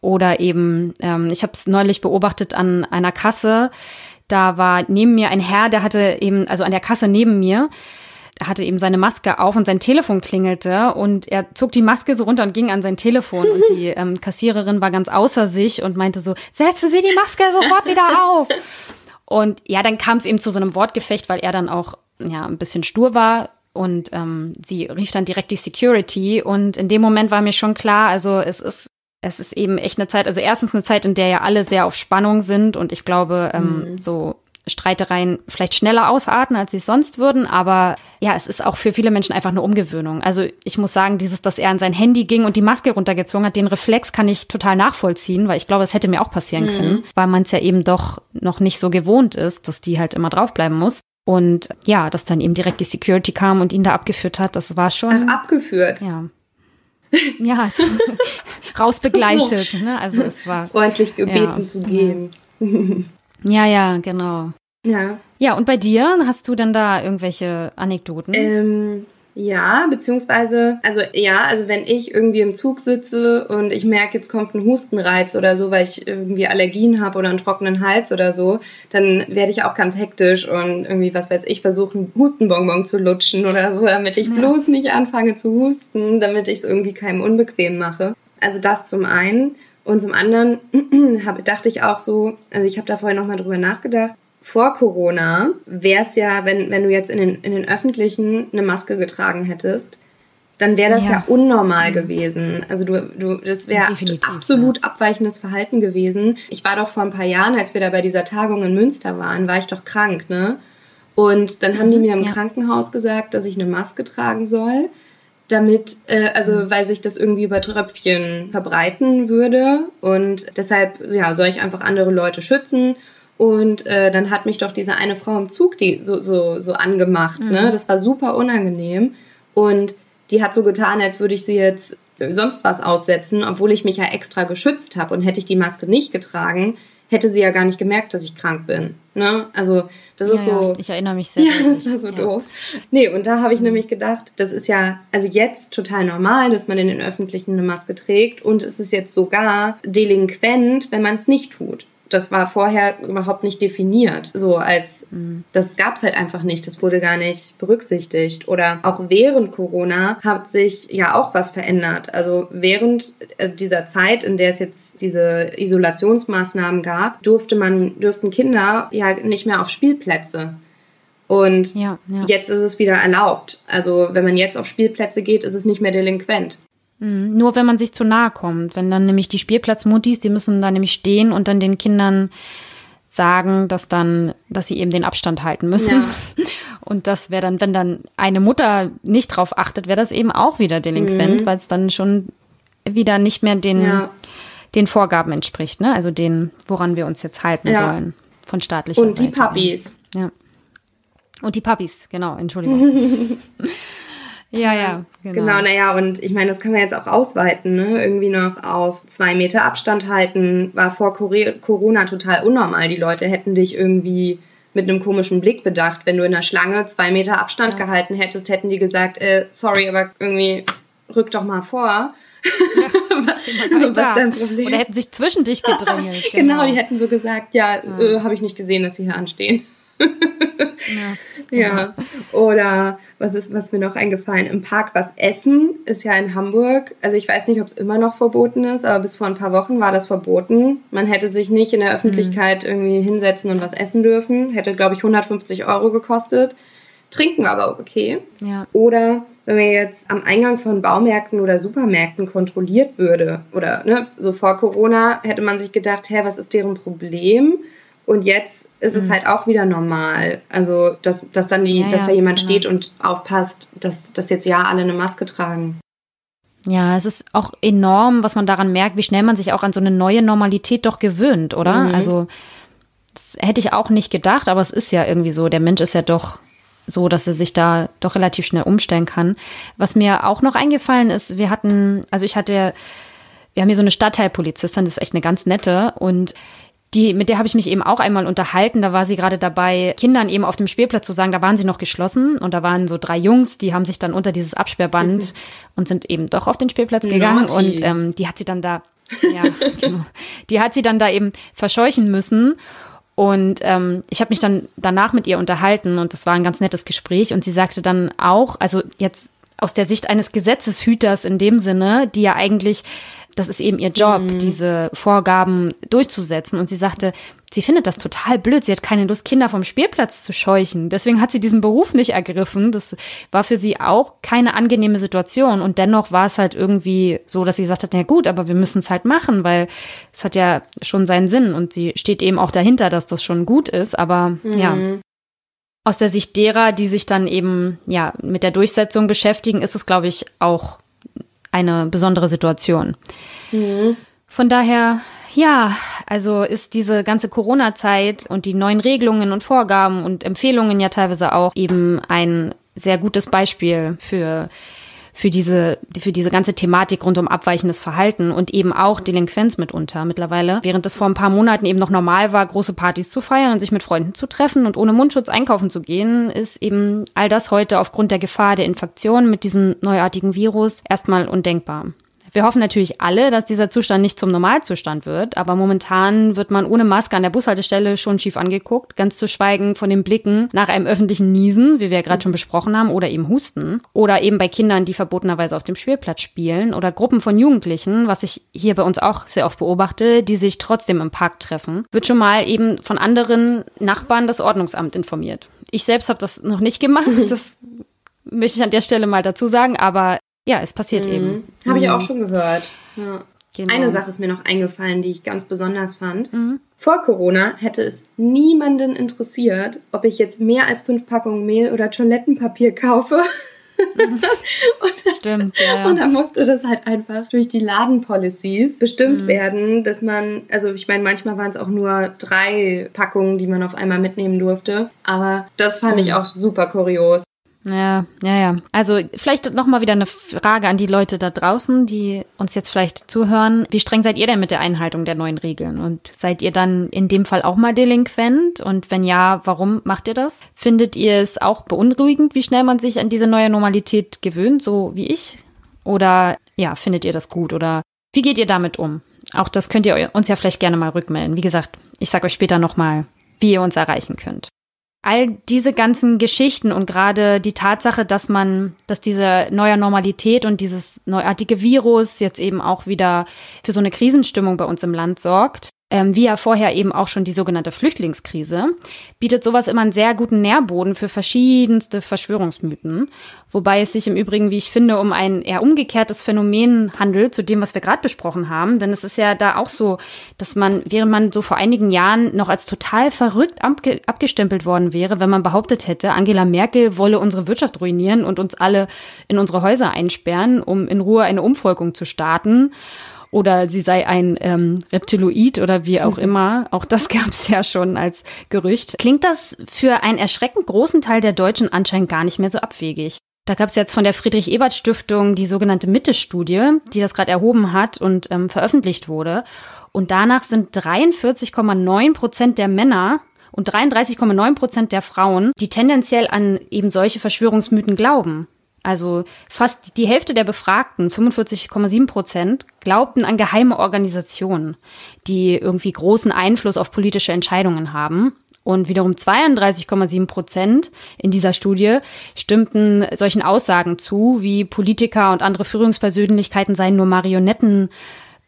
Oder eben, ähm, ich habe es neulich beobachtet an einer Kasse, da war neben mir ein Herr, der hatte eben, also an der Kasse neben mir, hatte eben seine Maske auf und sein Telefon klingelte und er zog die Maske so runter und ging an sein Telefon und die ähm, Kassiererin war ganz außer sich und meinte so, setzen Sie die Maske sofort wieder auf. Und ja, dann kam es eben zu so einem Wortgefecht, weil er dann auch ja ein bisschen stur war und ähm, sie rief dann direkt die Security und in dem Moment war mir schon klar, also es ist es ist eben echt eine Zeit, also erstens eine Zeit, in der ja alle sehr auf Spannung sind und ich glaube, ähm, mhm. so Streitereien vielleicht schneller ausarten, als sie es sonst würden. Aber ja, es ist auch für viele Menschen einfach eine Umgewöhnung. Also ich muss sagen, dieses, dass er an sein Handy ging und die Maske runtergezogen hat, den Reflex kann ich total nachvollziehen, weil ich glaube, es hätte mir auch passieren mhm. können, weil man es ja eben doch noch nicht so gewohnt ist, dass die halt immer draufbleiben muss. Und ja, dass dann eben direkt die Security kam und ihn da abgeführt hat, das war schon. Ach, abgeführt. Ja. Ja, rausbegleitet. Ne? Also es war freundlich gebeten ja, zu gehen. Ja, ja, genau. Ja. Ja, und bei dir hast du denn da irgendwelche Anekdoten? Ähm, ja, beziehungsweise, also ja, also wenn ich irgendwie im Zug sitze und ich merke, jetzt kommt ein Hustenreiz oder so, weil ich irgendwie Allergien habe oder einen trockenen Hals oder so, dann werde ich auch ganz hektisch und irgendwie, was weiß ich, versuche einen Hustenbonbon zu lutschen oder so, damit ich ja. bloß nicht anfange zu husten, damit ich es irgendwie keinem unbequem mache. Also das zum einen. Und zum anderen hab, dachte ich auch so, also ich habe da vorher nochmal drüber nachgedacht, vor Corona wäre es ja, wenn, wenn du jetzt in den, in den Öffentlichen eine Maske getragen hättest, dann wäre das ja. ja. unnormal gewesen. Also du, du das wäre absolut ja. abweichendes Verhalten gewesen. Ich war doch vor ein paar Jahren, als wir da bei dieser Tagung in Münster waren, war ich doch krank, ne? Und dann haben die mhm. mir im ja. Krankenhaus gesagt, dass ich eine Maske tragen soll damit, äh, also mhm. weil sich das irgendwie über Tröpfchen verbreiten würde und deshalb ja soll ich einfach andere Leute schützen und äh, dann hat mich doch diese eine Frau im Zug die so so so angemacht, ne? mhm. ne? Das war super unangenehm und die hat so getan, als würde ich sie jetzt sonst was aussetzen, obwohl ich mich ja extra geschützt habe und hätte ich die Maske nicht getragen, hätte sie ja gar nicht gemerkt, dass ich krank bin. Ne? Also das ja, ist so. Ja, ich erinnere mich sehr. Ja, das war so ja. doof. Nee, und da habe ich mhm. nämlich gedacht, das ist ja also jetzt total normal, dass man in den Öffentlichen eine Maske trägt und es ist jetzt sogar delinquent, wenn man es nicht tut das war vorher überhaupt nicht definiert. So als, mhm. das gab es halt einfach nicht, das wurde gar nicht berücksichtigt. Oder auch während Corona hat sich ja auch was verändert. Also während äh, dieser Zeit, in der es jetzt diese Isolationsmaßnahmen gab, durfte man, durften Kinder ja nicht mehr auf Spielplätze. Und ja, ja. jetzt ist es wieder erlaubt. Also wenn man jetzt auf Spielplätze geht, ist es nicht mehr delinquent. Mhm. Nur wenn man sich zu nahe kommt. Wenn dann nämlich die Spielplatzmuttis, die müssen da nämlich stehen und dann den Kindern sagen, dass dann, dass sie eben den Abstand halten müssen. Ja. Und das wäre dann, wenn dann eine Mutter nicht drauf achtet, wäre das eben auch wieder delinquent, mhm. weil es dann schon wieder nicht mehr den, ja. den Vorgaben entspricht, ne? Also den, woran wir uns jetzt halten ja. sollen von staatlicher Und Seite. die Puppies. Ja. Und die Puppies, genau, Entschuldigung. Ja, ja, genau. Genau, naja, und ich meine, das kann man jetzt auch ausweiten, ne? Irgendwie noch auf zwei Meter Abstand halten, war vor Corona total unnormal. Die Leute hätten dich irgendwie mit einem komischen Blick bedacht. Wenn du in der Schlange zwei Meter Abstand ja. gehalten hättest, hätten die gesagt, äh, sorry, aber irgendwie rück doch mal vor. Ja, was, dein Problem? Oder hätten sich zwischen dich gedrängelt. Genau, genau die hätten so gesagt, ja, ja. Äh, habe ich nicht gesehen, dass sie hier anstehen ja, ja. Oder was ist, was mir noch eingefallen? Im Park was essen ist ja in Hamburg. Also ich weiß nicht, ob es immer noch verboten ist, aber bis vor ein paar Wochen war das verboten. Man hätte sich nicht in der Öffentlichkeit mhm. irgendwie hinsetzen und was essen dürfen. Hätte, glaube ich, 150 Euro gekostet. Trinken war aber okay. Ja. Oder wenn man jetzt am Eingang von Baumärkten oder Supermärkten kontrolliert würde, oder ne, so vor Corona hätte man sich gedacht, hä, was ist deren Problem? Und jetzt ist mhm. es halt auch wieder normal. Also, dass, dass dann die, ja, dass da jemand genau. steht und aufpasst, dass, dass jetzt ja alle eine Maske tragen. Ja, es ist auch enorm, was man daran merkt, wie schnell man sich auch an so eine neue Normalität doch gewöhnt, oder? Mhm. Also, das hätte ich auch nicht gedacht, aber es ist ja irgendwie so. Der Mensch ist ja doch so, dass er sich da doch relativ schnell umstellen kann. Was mir auch noch eingefallen ist, wir hatten, also ich hatte, wir haben hier so eine Stadtteilpolizistin, das ist echt eine ganz nette und die, mit der habe ich mich eben auch einmal unterhalten. Da war sie gerade dabei, Kindern eben auf dem Spielplatz zu sagen, da waren sie noch geschlossen und da waren so drei Jungs, die haben sich dann unter dieses Absperrband mhm. und sind eben doch auf den Spielplatz gegangen Naughty. und ähm, die hat sie dann da, ja, genau, die hat sie dann da eben verscheuchen müssen. Und ähm, ich habe mich dann danach mit ihr unterhalten und das war ein ganz nettes Gespräch. Und sie sagte dann auch, also jetzt aus der Sicht eines Gesetzeshüters in dem Sinne, die ja eigentlich das ist eben ihr Job, mhm. diese Vorgaben durchzusetzen. Und sie sagte, sie findet das total blöd. Sie hat keine Lust, Kinder vom Spielplatz zu scheuchen. Deswegen hat sie diesen Beruf nicht ergriffen. Das war für sie auch keine angenehme Situation. Und dennoch war es halt irgendwie so, dass sie gesagt hat, na gut, aber wir müssen es halt machen, weil es hat ja schon seinen Sinn. Und sie steht eben auch dahinter, dass das schon gut ist. Aber mhm. ja, aus der Sicht derer, die sich dann eben ja mit der Durchsetzung beschäftigen, ist es, glaube ich, auch eine besondere Situation. Mhm. Von daher, ja, also ist diese ganze Corona-Zeit und die neuen Regelungen und Vorgaben und Empfehlungen ja teilweise auch eben ein sehr gutes Beispiel für für diese, für diese ganze Thematik rund um abweichendes Verhalten und eben auch Delinquenz mitunter mittlerweile. Während es vor ein paar Monaten eben noch normal war, große Partys zu feiern und sich mit Freunden zu treffen und ohne Mundschutz einkaufen zu gehen, ist eben all das heute aufgrund der Gefahr der Infektion mit diesem neuartigen Virus erstmal undenkbar. Wir hoffen natürlich alle, dass dieser Zustand nicht zum Normalzustand wird, aber momentan wird man ohne Maske an der Bushaltestelle schon schief angeguckt, ganz zu schweigen von den Blicken nach einem öffentlichen Niesen, wie wir ja gerade schon besprochen haben, oder eben Husten. Oder eben bei Kindern, die verbotenerweise auf dem Spielplatz spielen oder Gruppen von Jugendlichen, was ich hier bei uns auch sehr oft beobachte, die sich trotzdem im Park treffen, wird schon mal eben von anderen Nachbarn das Ordnungsamt informiert. Ich selbst habe das noch nicht gemacht. Das möchte ich an der Stelle mal dazu sagen, aber ja, es passiert mhm. eben. Habe ich auch mhm. schon gehört. Ja. Genau. Eine Sache ist mir noch eingefallen, die ich ganz besonders fand. Mhm. Vor Corona hätte es niemanden interessiert, ob ich jetzt mehr als fünf Packungen Mehl oder Toilettenpapier kaufe. Mhm. und, Stimmt, ja, ja. Und dann musste das halt einfach durch die Ladenpolicies bestimmt mhm. werden, dass man, also ich meine, manchmal waren es auch nur drei Packungen, die man auf einmal mitnehmen durfte. Aber das fand ich mhm. auch super kurios. Ja, ja, ja. Also vielleicht nochmal wieder eine Frage an die Leute da draußen, die uns jetzt vielleicht zuhören. Wie streng seid ihr denn mit der Einhaltung der neuen Regeln? Und seid ihr dann in dem Fall auch mal delinquent? Und wenn ja, warum macht ihr das? Findet ihr es auch beunruhigend, wie schnell man sich an diese neue Normalität gewöhnt, so wie ich? Oder ja, findet ihr das gut? Oder wie geht ihr damit um? Auch das könnt ihr uns ja vielleicht gerne mal rückmelden. Wie gesagt, ich sage euch später nochmal, wie ihr uns erreichen könnt all diese ganzen Geschichten und gerade die Tatsache, dass man, dass diese neue Normalität und dieses neuartige Virus jetzt eben auch wieder für so eine Krisenstimmung bei uns im Land sorgt, ähm, wie ja vorher eben auch schon die sogenannte Flüchtlingskrise, bietet sowas immer einen sehr guten Nährboden für verschiedenste Verschwörungsmythen. Wobei es sich im Übrigen, wie ich finde, um ein eher umgekehrtes Phänomen handelt zu dem, was wir gerade besprochen haben. Denn es ist ja da auch so, dass man, während man so vor einigen Jahren noch als total verrückt abge abgestempelt worden wäre, wenn man behauptet hätte, Angela Merkel wolle unsere Wirtschaft ruinieren und uns alle in unsere Häuser einsperren, um in Ruhe eine Umvolkung zu starten oder sie sei ein ähm, Reptiloid oder wie auch immer. Auch das gab es ja schon als Gerücht. Klingt das für einen erschreckend großen Teil der Deutschen anscheinend gar nicht mehr so abwegig. Da gab es jetzt von der Friedrich-Ebert-Stiftung die sogenannte Mitte-Studie, die das gerade erhoben hat und ähm, veröffentlicht wurde. Und danach sind 43,9 Prozent der Männer und 33,9 Prozent der Frauen, die tendenziell an eben solche Verschwörungsmythen glauben. Also fast die Hälfte der Befragten, 45,7 Prozent, glaubten an geheime Organisationen, die irgendwie großen Einfluss auf politische Entscheidungen haben. Und wiederum 32,7 Prozent in dieser Studie stimmten solchen Aussagen zu, wie Politiker und andere Führungspersönlichkeiten seien nur Marionetten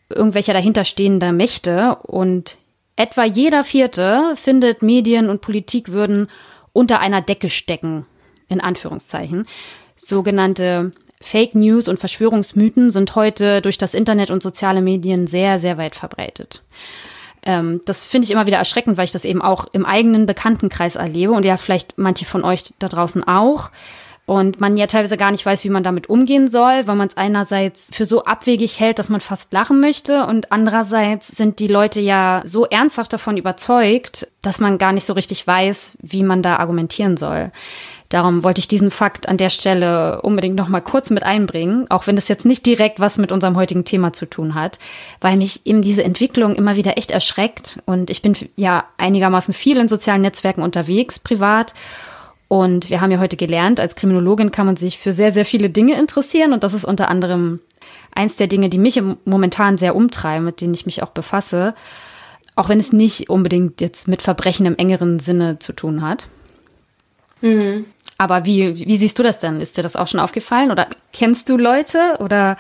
irgendwelcher dahinterstehender Mächte. Und etwa jeder Vierte findet, Medien und Politik würden unter einer Decke stecken, in Anführungszeichen. Sogenannte Fake News und Verschwörungsmythen sind heute durch das Internet und soziale Medien sehr, sehr weit verbreitet. Ähm, das finde ich immer wieder erschreckend, weil ich das eben auch im eigenen Bekanntenkreis erlebe und ja vielleicht manche von euch da draußen auch. Und man ja teilweise gar nicht weiß, wie man damit umgehen soll, weil man es einerseits für so abwegig hält, dass man fast lachen möchte und andererseits sind die Leute ja so ernsthaft davon überzeugt, dass man gar nicht so richtig weiß, wie man da argumentieren soll. Darum wollte ich diesen Fakt an der Stelle unbedingt noch mal kurz mit einbringen, auch wenn das jetzt nicht direkt was mit unserem heutigen Thema zu tun hat, weil mich eben diese Entwicklung immer wieder echt erschreckt und ich bin ja einigermaßen viel in sozialen Netzwerken unterwegs, privat. Und wir haben ja heute gelernt, als Kriminologin kann man sich für sehr, sehr viele Dinge interessieren und das ist unter anderem eins der Dinge, die mich momentan sehr umtreiben, mit denen ich mich auch befasse. Auch wenn es nicht unbedingt jetzt mit Verbrechen im engeren Sinne zu tun hat. Mhm. Aber wie, wie siehst du das denn? Ist dir das auch schon aufgefallen? Oder kennst du Leute? Oder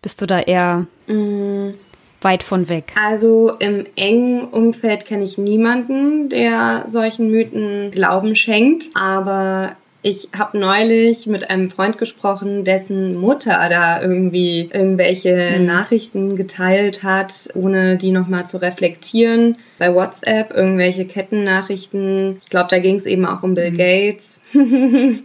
bist du da eher mhm. weit von weg? Also im engen Umfeld kenne ich niemanden, der solchen Mythen Glauben schenkt. Aber ich habe neulich mit einem Freund gesprochen, dessen Mutter da irgendwie irgendwelche mhm. Nachrichten geteilt hat, ohne die nochmal zu reflektieren. Bei WhatsApp irgendwelche Kettennachrichten. Ich glaube, da ging es eben auch um Bill mhm. Gates.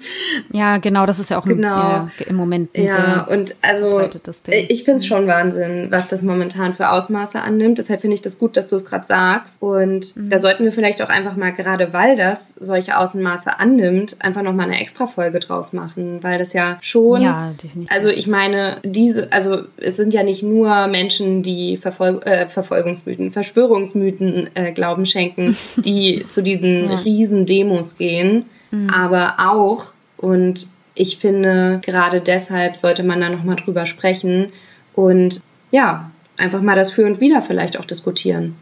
ja, genau, das ist ja auch genau. ja, im Moment ein Ja, und also ich finde es mhm. schon Wahnsinn, was das momentan für Ausmaße annimmt. Deshalb finde ich das gut, dass du es gerade sagst. Und mhm. da sollten wir vielleicht auch einfach mal, gerade weil das solche Außenmaße annimmt, einfach nochmal eine extra Folge draus machen, weil das ja schon. Ja, definitiv. Also ich meine, diese, also es sind ja nicht nur Menschen, die Verfol äh, Verfolgungsmythen, Verschwörungsmythen äh, Glauben schenken, die zu diesen ja. riesen Demos gehen, mhm. aber auch und ich finde, gerade deshalb sollte man da nochmal drüber sprechen und ja, einfach mal das Für und Wider vielleicht auch diskutieren.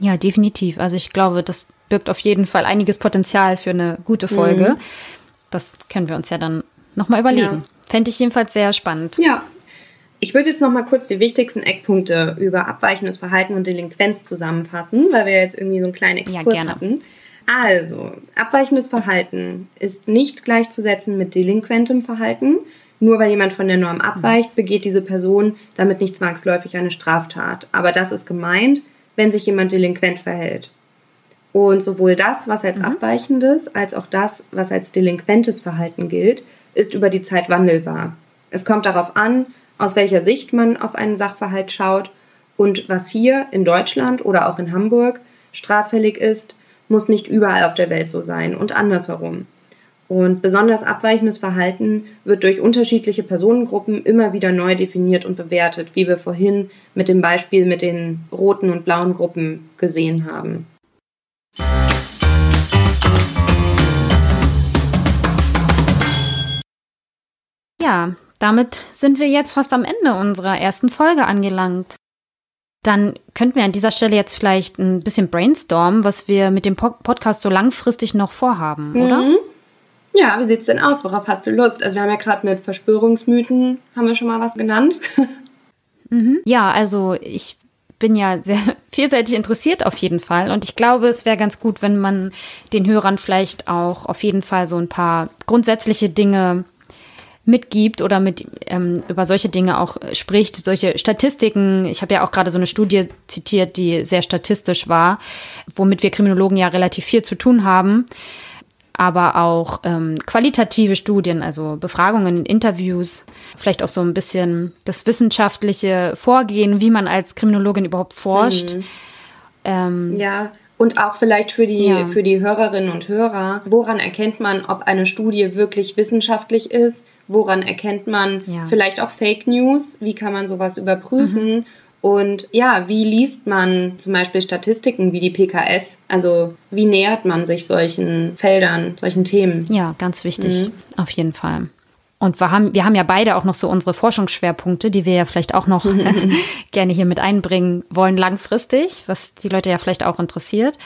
Ja, definitiv. Also ich glaube, das birgt auf jeden Fall einiges Potenzial für eine gute Folge. Mhm. Das können wir uns ja dann nochmal überlegen. Ja. Fände ich jedenfalls sehr spannend. Ja. Ich würde jetzt nochmal kurz die wichtigsten Eckpunkte über abweichendes Verhalten und Delinquenz zusammenfassen, weil wir jetzt irgendwie so einen kleinen Exkurs ja, hatten. Also, abweichendes Verhalten ist nicht gleichzusetzen mit delinquentem Verhalten. Nur weil jemand von der Norm abweicht, begeht diese Person damit nicht zwangsläufig eine Straftat. Aber das ist gemeint, wenn sich jemand delinquent verhält. Und sowohl das, was als mhm. abweichendes, als auch das, was als delinquentes Verhalten gilt, ist über die Zeit wandelbar. Es kommt darauf an, aus welcher Sicht man auf einen Sachverhalt schaut und was hier in Deutschland oder auch in Hamburg straffällig ist, muss nicht überall auf der Welt so sein und andersherum. Und besonders abweichendes Verhalten wird durch unterschiedliche Personengruppen immer wieder neu definiert und bewertet, wie wir vorhin mit dem Beispiel mit den roten und blauen Gruppen gesehen haben. Ja, damit sind wir jetzt fast am Ende unserer ersten Folge angelangt. Dann könnten wir an dieser Stelle jetzt vielleicht ein bisschen brainstormen, was wir mit dem Podcast so langfristig noch vorhaben, mhm. oder? Ja, wie sieht es denn aus? Worauf hast du Lust? Also wir haben ja gerade mit Verschwörungsmythen, haben wir schon mal was genannt. Mhm. Ja, also ich bin ja sehr vielseitig interessiert auf jeden Fall. Und ich glaube, es wäre ganz gut, wenn man den Hörern vielleicht auch auf jeden Fall so ein paar grundsätzliche Dinge mitgibt oder mit ähm, über solche Dinge auch spricht, solche Statistiken. Ich habe ja auch gerade so eine Studie zitiert, die sehr statistisch war, womit wir Kriminologen ja relativ viel zu tun haben aber auch ähm, qualitative Studien, also Befragungen, Interviews, vielleicht auch so ein bisschen das wissenschaftliche Vorgehen, wie man als Kriminologin überhaupt forscht. Mhm. Ähm, ja, und auch vielleicht für die, ja. für die Hörerinnen und Hörer, woran erkennt man, ob eine Studie wirklich wissenschaftlich ist? Woran erkennt man ja. vielleicht auch Fake News? Wie kann man sowas überprüfen? Mhm. Und ja, wie liest man zum Beispiel Statistiken wie die PKS? Also wie nähert man sich solchen Feldern, solchen Themen? Ja, ganz wichtig, mhm. auf jeden Fall. Und wir haben, wir haben ja beide auch noch so unsere Forschungsschwerpunkte, die wir ja vielleicht auch noch gerne hier mit einbringen wollen, langfristig, was die Leute ja vielleicht auch interessiert.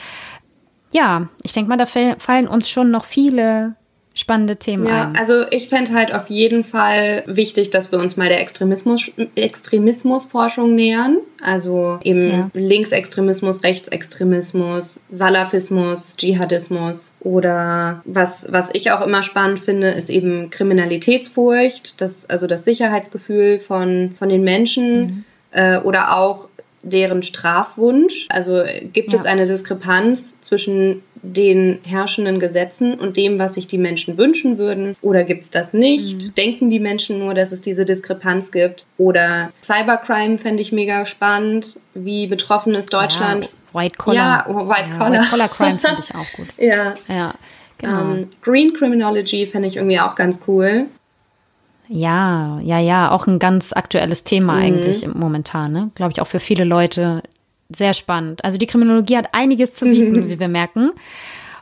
Ja, ich denke mal, da fallen uns schon noch viele spannende Themen ja, ein. Also ich fände halt auf jeden Fall wichtig, dass wir uns mal der Extremismus, Extremismusforschung nähern. Also eben ja. Linksextremismus, Rechtsextremismus, Salafismus, Dschihadismus oder was, was ich auch immer spannend finde, ist eben Kriminalitätsfurcht, das, also das Sicherheitsgefühl von, von den Menschen. Mhm. Äh, oder auch deren Strafwunsch? Also gibt ja. es eine Diskrepanz zwischen den herrschenden Gesetzen und dem, was sich die Menschen wünschen würden? Oder gibt es das nicht? Mhm. Denken die Menschen nur, dass es diese Diskrepanz gibt? Oder Cybercrime fände ich mega spannend. Wie betroffen ist Deutschland? Ja, White Collar. Ja, White Collar. Ja, White Collar Crime finde ich auch gut. ja. Ja. Genau. Um, ähm, Green Criminology fände ich irgendwie auch ganz cool. Ja, ja, ja, auch ein ganz aktuelles Thema mhm. eigentlich momentan, ne? Glaube ich auch für viele Leute sehr spannend. Also die Kriminologie hat einiges zu bieten, mhm. wie wir merken.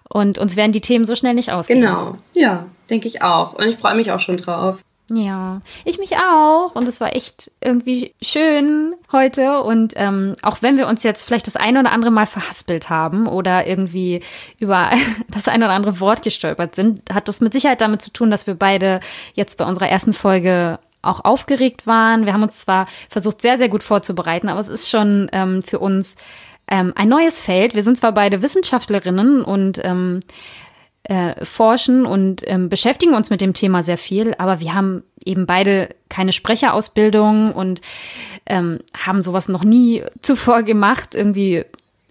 Und uns werden die Themen so schnell nicht ausgehen. Genau, ja, denke ich auch. Und ich freue mich auch schon drauf. Ja, ich mich auch. Und es war echt irgendwie schön heute. Und ähm, auch wenn wir uns jetzt vielleicht das eine oder andere Mal verhaspelt haben oder irgendwie über das eine oder andere Wort gestolpert sind, hat das mit Sicherheit damit zu tun, dass wir beide jetzt bei unserer ersten Folge auch aufgeregt waren. Wir haben uns zwar versucht, sehr, sehr gut vorzubereiten, aber es ist schon ähm, für uns ähm, ein neues Feld. Wir sind zwar beide Wissenschaftlerinnen und ähm, äh, forschen und ähm, beschäftigen uns mit dem Thema sehr viel, aber wir haben eben beide keine Sprecherausbildung und ähm, haben sowas noch nie zuvor gemacht, irgendwie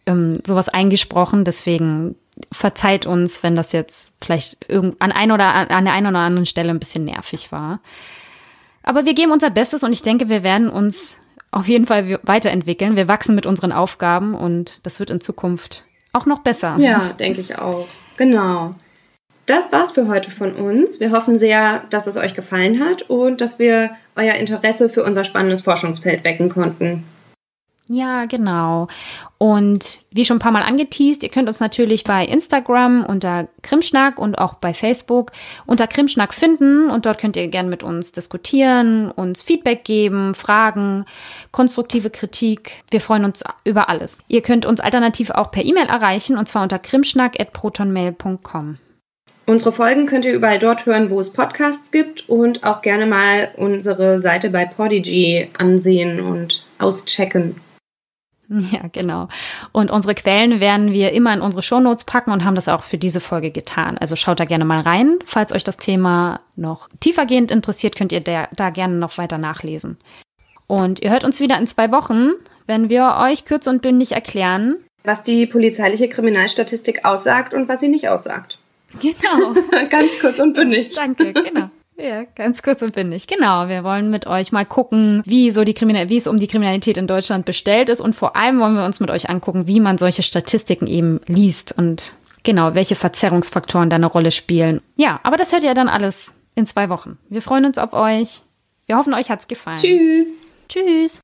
ähm, sowas eingesprochen. Deswegen verzeiht uns, wenn das jetzt vielleicht an ein oder an der einen oder anderen Stelle ein bisschen nervig war. Aber wir geben unser Bestes und ich denke, wir werden uns auf jeden Fall weiterentwickeln. Wir wachsen mit unseren Aufgaben und das wird in Zukunft auch noch besser. Ja, denke ich auch. Genau. Das war's für heute von uns. Wir hoffen sehr, dass es euch gefallen hat und dass wir euer Interesse für unser spannendes Forschungsfeld wecken konnten. Ja, genau. Und wie schon ein paar Mal angeteased, ihr könnt uns natürlich bei Instagram unter Krimschnack und auch bei Facebook unter Krimschnack finden und dort könnt ihr gerne mit uns diskutieren, uns Feedback geben, Fragen, konstruktive Kritik. Wir freuen uns über alles. Ihr könnt uns alternativ auch per E-Mail erreichen und zwar unter krimschnack@protonmail.com. Unsere Folgen könnt ihr überall dort hören, wo es Podcasts gibt und auch gerne mal unsere Seite bei Podigy ansehen und auschecken. Ja, genau. Und unsere Quellen werden wir immer in unsere Shownotes packen und haben das auch für diese Folge getan. Also schaut da gerne mal rein. Falls euch das Thema noch tiefergehend interessiert, könnt ihr da, da gerne noch weiter nachlesen. Und ihr hört uns wieder in zwei Wochen, wenn wir euch kurz und bündig erklären, was die polizeiliche Kriminalstatistik aussagt und was sie nicht aussagt. Genau. Ganz kurz und bündig. Danke, genau. Ja, ganz kurz und bindig. Genau, wir wollen mit euch mal gucken, wie so die Kriminal wie es um die Kriminalität in Deutschland bestellt ist und vor allem wollen wir uns mit euch angucken, wie man solche Statistiken eben liest und genau, welche Verzerrungsfaktoren da eine Rolle spielen. Ja, aber das hört ihr dann alles in zwei Wochen. Wir freuen uns auf euch. Wir hoffen, euch hat's gefallen. Tschüss. Tschüss.